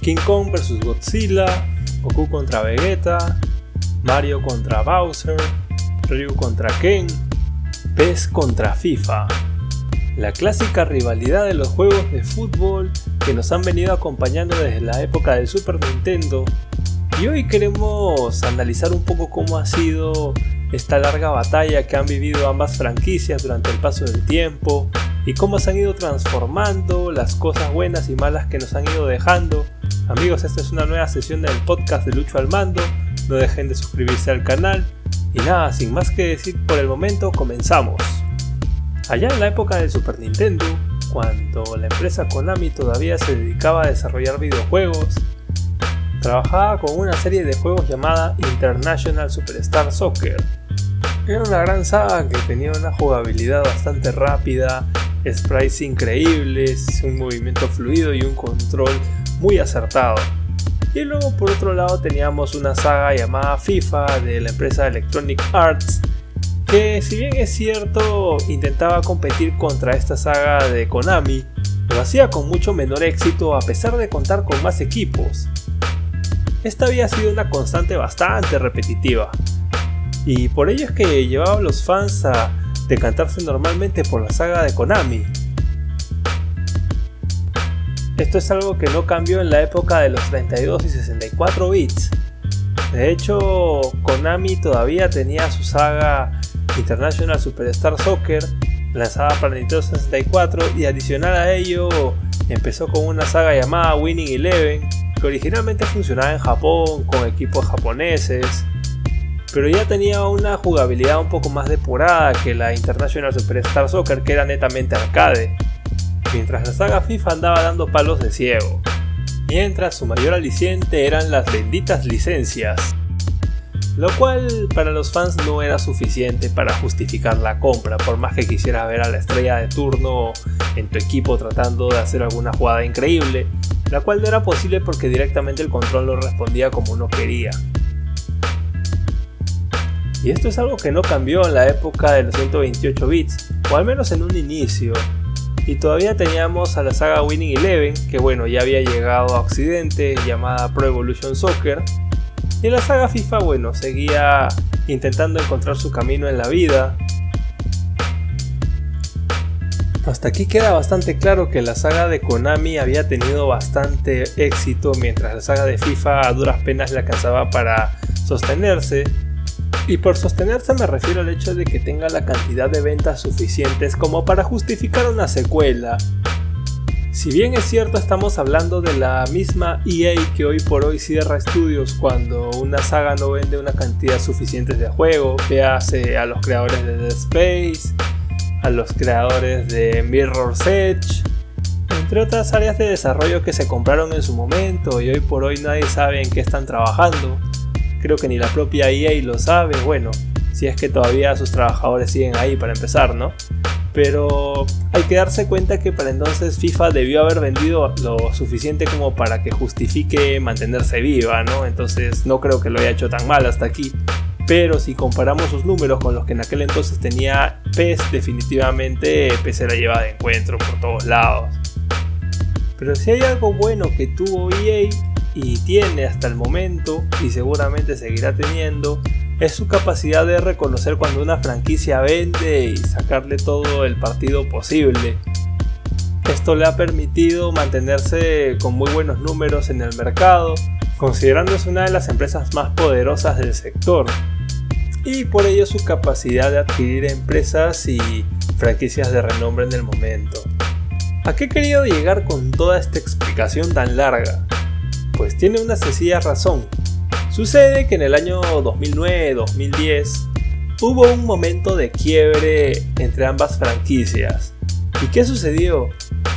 King Kong vs Godzilla, Goku contra Vegeta, Mario contra Bowser, Ryu contra Ken, PES contra FIFA. La clásica rivalidad de los juegos de fútbol que nos han venido acompañando desde la época del Super Nintendo. Y hoy queremos analizar un poco cómo ha sido esta larga batalla que han vivido ambas franquicias durante el paso del tiempo y cómo se han ido transformando, las cosas buenas y malas que nos han ido dejando. Amigos, esta es una nueva sesión del podcast de Lucho al Mando, no dejen de suscribirse al canal y nada, sin más que decir por el momento, comenzamos. Allá en la época del Super Nintendo, cuando la empresa Konami todavía se dedicaba a desarrollar videojuegos, trabajaba con una serie de juegos llamada International Superstar Soccer. Era una gran saga que tenía una jugabilidad bastante rápida, sprites increíbles, un movimiento fluido y un control muy acertado. Y luego por otro lado teníamos una saga llamada FIFA de la empresa Electronic Arts, que si bien es cierto intentaba competir contra esta saga de Konami, lo hacía con mucho menor éxito a pesar de contar con más equipos. Esta había sido una constante bastante repetitiva, y por ello es que llevaba a los fans a decantarse normalmente por la saga de Konami, esto es algo que no cambió en la época de los 32 y 64 bits. De hecho, Konami todavía tenía su saga International Superstar Soccer lanzada para Nintendo 64 y adicional a ello empezó con una saga llamada Winning Eleven que originalmente funcionaba en Japón con equipos japoneses pero ya tenía una jugabilidad un poco más depurada que la International Superstar Soccer que era netamente arcade mientras la saga FIFA andaba dando palos de ciego, mientras su mayor aliciente eran las benditas licencias, lo cual para los fans no era suficiente para justificar la compra, por más que quisiera ver a la estrella de turno en tu equipo tratando de hacer alguna jugada increíble, la cual no era posible porque directamente el control no respondía como uno quería. Y esto es algo que no cambió en la época de los 128 bits, o al menos en un inicio, y todavía teníamos a la saga Winning Eleven, que bueno, ya había llegado a Occidente, llamada Pro Evolution Soccer. Y la saga FIFA, bueno, seguía intentando encontrar su camino en la vida. Hasta aquí queda bastante claro que la saga de Konami había tenido bastante éxito, mientras la saga de FIFA a duras penas le alcanzaba para sostenerse. Y por sostenerse me refiero al hecho de que tenga la cantidad de ventas suficientes como para justificar una secuela. Si bien es cierto estamos hablando de la misma EA que hoy por hoy cierra estudios cuando una saga no vende una cantidad suficiente de juego, véase a los creadores de Dead Space, a los creadores de Mirror's Edge, entre otras áreas de desarrollo que se compraron en su momento y hoy por hoy nadie sabe en qué están trabajando creo que ni la propia EA lo sabe, bueno, si es que todavía sus trabajadores siguen ahí para empezar, ¿no? Pero hay que darse cuenta que para entonces FIFA debió haber vendido lo suficiente como para que justifique mantenerse viva, ¿no? Entonces no creo que lo haya hecho tan mal hasta aquí. Pero si comparamos sus números con los que en aquel entonces tenía PES, definitivamente PES se la lleva de encuentro por todos lados. Pero si hay algo bueno que tuvo EA y tiene hasta el momento y seguramente seguirá teniendo es su capacidad de reconocer cuando una franquicia vende y sacarle todo el partido posible. Esto le ha permitido mantenerse con muy buenos números en el mercado, considerándose una de las empresas más poderosas del sector, y por ello su capacidad de adquirir empresas y franquicias de renombre en el momento. ¿A qué he querido llegar con toda esta explicación tan larga? Pues tiene una sencilla razón. Sucede que en el año 2009-2010 hubo un momento de quiebre entre ambas franquicias. ¿Y qué sucedió?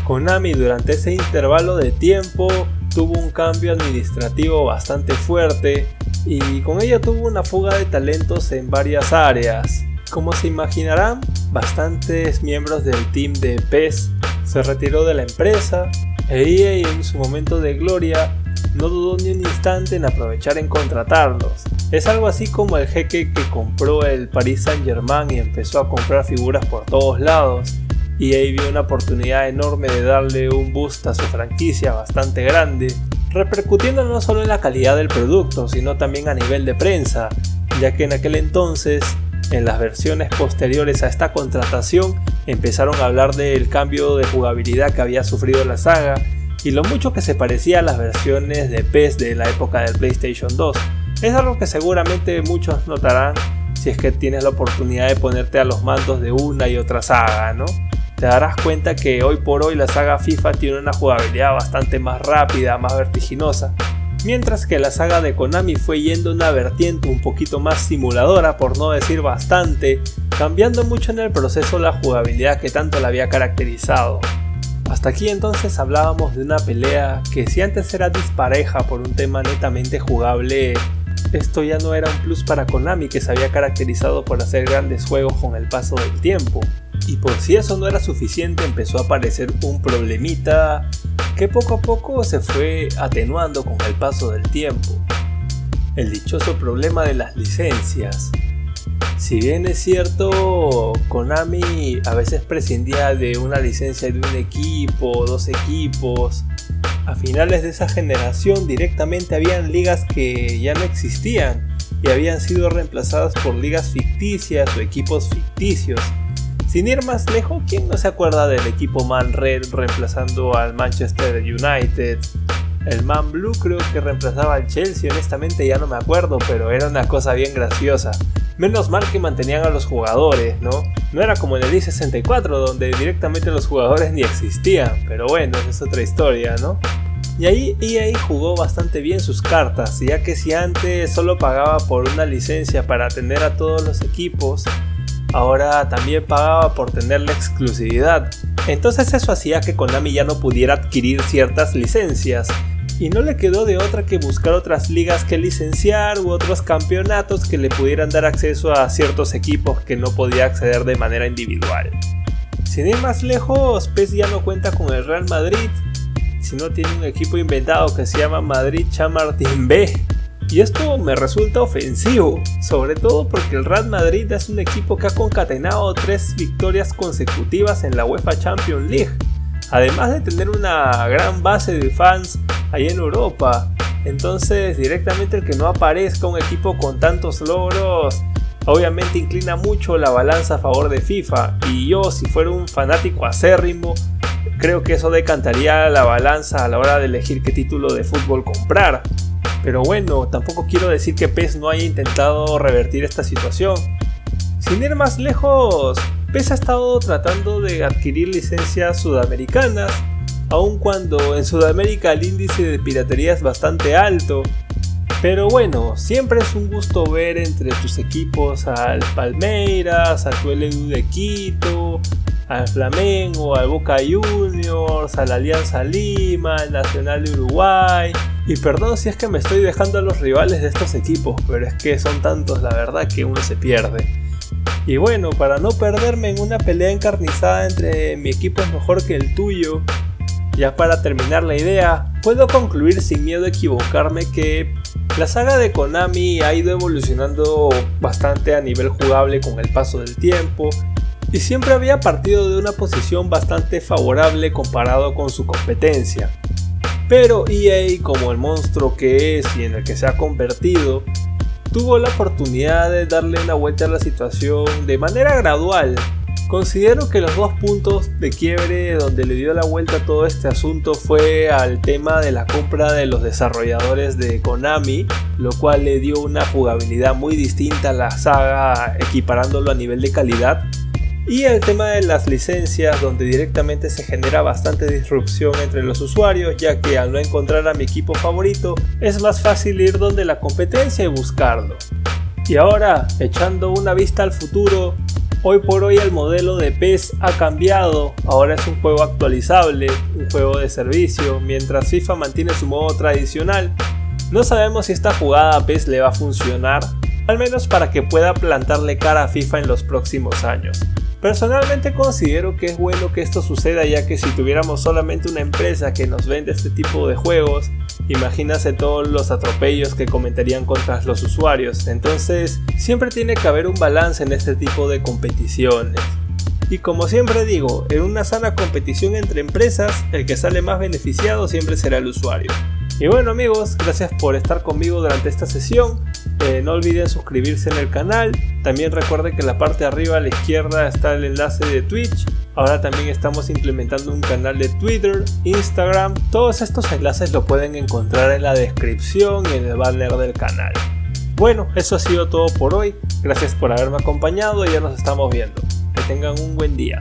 Konami durante ese intervalo de tiempo tuvo un cambio administrativo bastante fuerte y con ello tuvo una fuga de talentos en varias áreas. Como se imaginarán, bastantes miembros del team de PES se retiró de la empresa e EA en su momento de gloria no dudó ni un instante en aprovechar en contratarlos. Es algo así como el jeque que compró el Paris Saint Germain y empezó a comprar figuras por todos lados. Y ahí vio una oportunidad enorme de darle un boost a su franquicia bastante grande. repercutiendo no solo en la calidad del producto, sino también a nivel de prensa, ya que en aquel entonces, en las versiones posteriores a esta contratación, empezaron a hablar del cambio de jugabilidad que había sufrido la saga y lo mucho que se parecía a las versiones de PES de la época del PlayStation 2. Es algo que seguramente muchos notarán si es que tienes la oportunidad de ponerte a los mandos de una y otra saga, ¿no? Te darás cuenta que hoy por hoy la saga FIFA tiene una jugabilidad bastante más rápida, más vertiginosa, mientras que la saga de Konami fue yendo una vertiente un poquito más simuladora, por no decir bastante, cambiando mucho en el proceso la jugabilidad que tanto la había caracterizado. Hasta aquí entonces hablábamos de una pelea que si antes era dispareja por un tema netamente jugable, esto ya no era un plus para Konami que se había caracterizado por hacer grandes juegos con el paso del tiempo. Y por si eso no era suficiente empezó a aparecer un problemita que poco a poco se fue atenuando con el paso del tiempo. El dichoso problema de las licencias. Si bien es cierto, Konami a veces prescindía de una licencia de un equipo, dos equipos, a finales de esa generación directamente habían ligas que ya no existían y habían sido reemplazadas por ligas ficticias o equipos ficticios. Sin ir más lejos, ¿quién no se acuerda del equipo Man Red reemplazando al Manchester United? El Man Blue creo que reemplazaba al Chelsea, honestamente ya no me acuerdo, pero era una cosa bien graciosa. Menos mal que mantenían a los jugadores, ¿no? No era como en el i64 donde directamente los jugadores ni existían, pero bueno, es otra historia, ¿no? Y ahí EA jugó bastante bien sus cartas, ya que si antes solo pagaba por una licencia para atender a todos los equipos, ahora también pagaba por tener la exclusividad. Entonces eso hacía que Konami ya no pudiera adquirir ciertas licencias, y no le quedó de otra que buscar otras ligas que licenciar u otros campeonatos que le pudieran dar acceso a ciertos equipos que no podía acceder de manera individual. Sin ir más lejos, PES ya no cuenta con el Real Madrid, sino tiene un equipo inventado que se llama Madrid Chamartín B. Y esto me resulta ofensivo, sobre todo porque el Real Madrid es un equipo que ha concatenado tres victorias consecutivas en la UEFA Champions League, además de tener una gran base de fans ahí en Europa. Entonces directamente el que no aparezca un equipo con tantos logros obviamente inclina mucho la balanza a favor de FIFA y yo si fuera un fanático acérrimo creo que eso decantaría la balanza a la hora de elegir qué título de fútbol comprar. Pero bueno, tampoco quiero decir que PES no haya intentado revertir esta situación. Sin ir más lejos, PES ha estado tratando de adquirir licencias sudamericanas aun cuando en Sudamérica el índice de piratería es bastante alto. Pero bueno, siempre es un gusto ver entre tus equipos al Palmeiras, al LDU de Quito, al Flamengo, al Boca Juniors, al Alianza Lima, al Nacional de Uruguay. Y perdón si es que me estoy dejando a los rivales de estos equipos, pero es que son tantos la verdad que uno se pierde. Y bueno, para no perderme en una pelea encarnizada entre mi equipo es mejor que el tuyo, ya para terminar la idea, puedo concluir sin miedo a equivocarme que la saga de Konami ha ido evolucionando bastante a nivel jugable con el paso del tiempo y siempre había partido de una posición bastante favorable comparado con su competencia. Pero EA, como el monstruo que es y en el que se ha convertido, tuvo la oportunidad de darle una vuelta a la situación de manera gradual Considero que los dos puntos de quiebre donde le dio la vuelta a todo este asunto fue al tema de la compra de los desarrolladores de Konami, lo cual le dio una jugabilidad muy distinta a la saga, equiparándolo a nivel de calidad. Y el tema de las licencias, donde directamente se genera bastante disrupción entre los usuarios, ya que al no encontrar a mi equipo favorito, es más fácil ir donde la competencia y buscarlo. Y ahora, echando una vista al futuro, Hoy por hoy el modelo de PES ha cambiado, ahora es un juego actualizable, un juego de servicio, mientras FIFA mantiene su modo tradicional. No sabemos si esta jugada a PES le va a funcionar, al menos para que pueda plantarle cara a FIFA en los próximos años. Personalmente considero que es bueno que esto suceda ya que si tuviéramos solamente una empresa que nos vende este tipo de juegos, imagínase todos los atropellos que cometerían contra los usuarios. Entonces, siempre tiene que haber un balance en este tipo de competiciones. Y como siempre digo, en una sana competición entre empresas, el que sale más beneficiado siempre será el usuario. Y bueno amigos, gracias por estar conmigo durante esta sesión. Eh, no olviden suscribirse en el canal. También recuerden que en la parte de arriba a la izquierda está el enlace de Twitch. Ahora también estamos implementando un canal de Twitter, Instagram. Todos estos enlaces lo pueden encontrar en la descripción y en el banner del canal. Bueno, eso ha sido todo por hoy. Gracias por haberme acompañado y ya nos estamos viendo. Que tengan un buen día.